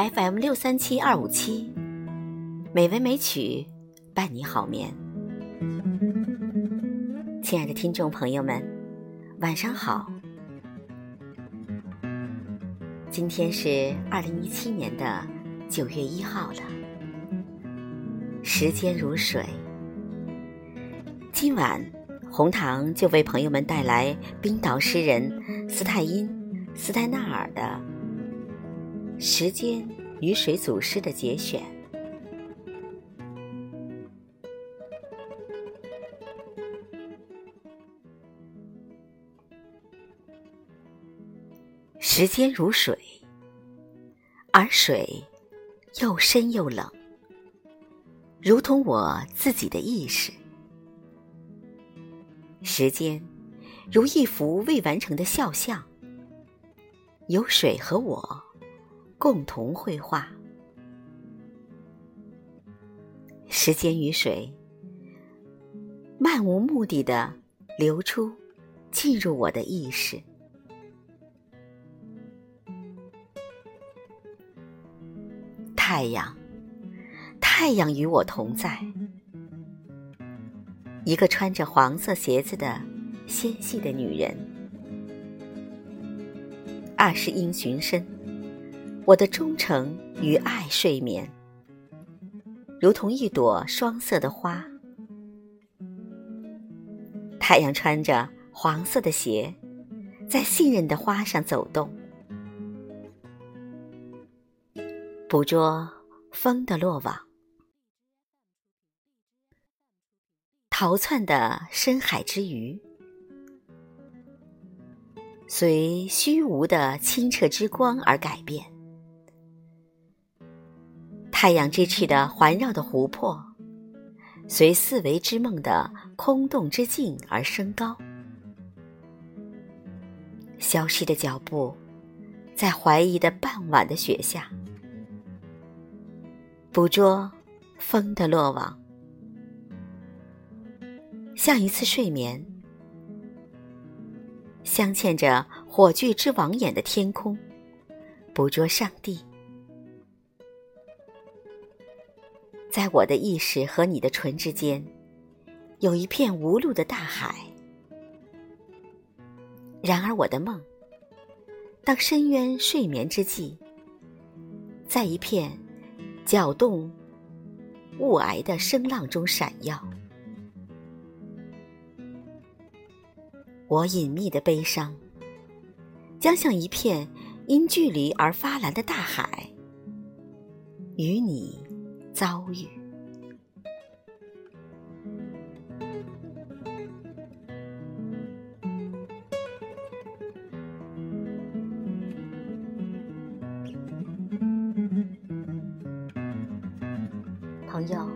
FM 六三七二五七，美文美曲伴你好眠。亲爱的听众朋友们，晚上好。今天是二零一七年的九月一号了，时间如水。今晚红糖就为朋友们带来冰岛诗人斯泰因·斯泰纳尔的《时间与水》组诗的节选。时间如水，而水又深又冷，如同我自己的意识。时间如一幅未完成的肖像，有水和我共同绘画。时间与水漫无目的的流出，进入我的意识。太阳，太阳与我同在。一个穿着黄色鞋子的纤细的女人，二十英寻身，我的忠诚与爱睡眠，如同一朵双色的花。太阳穿着黄色的鞋，在信任的花上走动。捕捉风的落网，逃窜的深海之鱼，随虚无的清澈之光而改变。太阳之躯的环绕的湖泊，随四维之梦的空洞之境而升高。消失的脚步，在怀疑的傍晚的雪下。捕捉风的落网，像一次睡眠，镶嵌着火炬之网眼的天空，捕捉上帝。在我的意识和你的唇之间，有一片无路的大海。然而我的梦，当深渊睡眠之际，在一片。搅动雾霭的声浪中闪耀，我隐秘的悲伤，将像一片因距离而发蓝的大海，与你遭遇。朋友，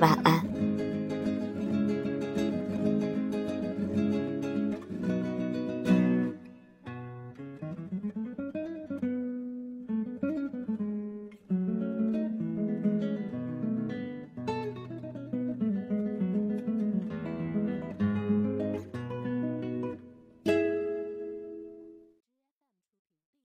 晚安。